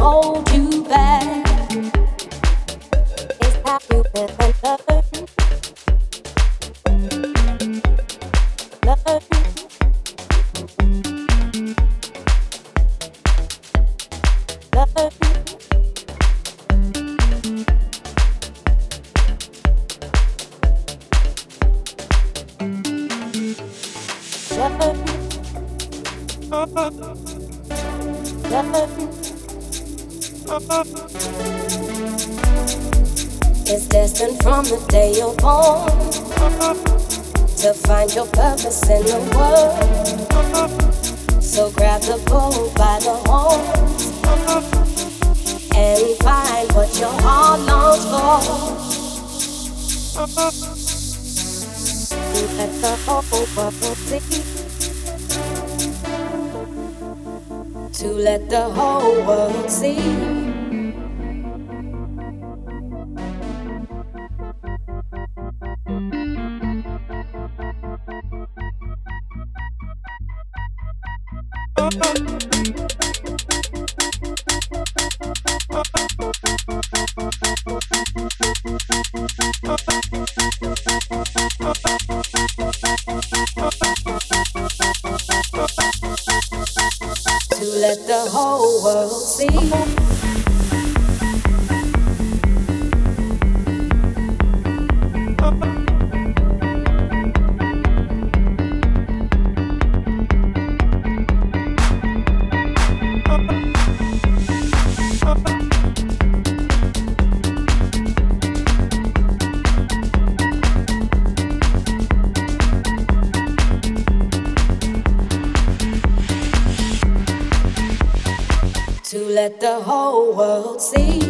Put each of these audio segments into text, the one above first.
Love. Love. It's destined from the day you're born to find your purpose in the world. So grab the bull by the horns and find what your heart longs for. You let the whole bubble tea. to let the whole world see. Let the whole world see. let the whole world see.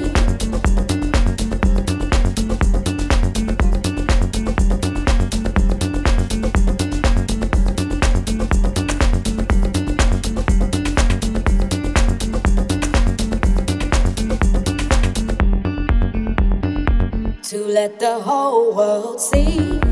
To let the whole world see.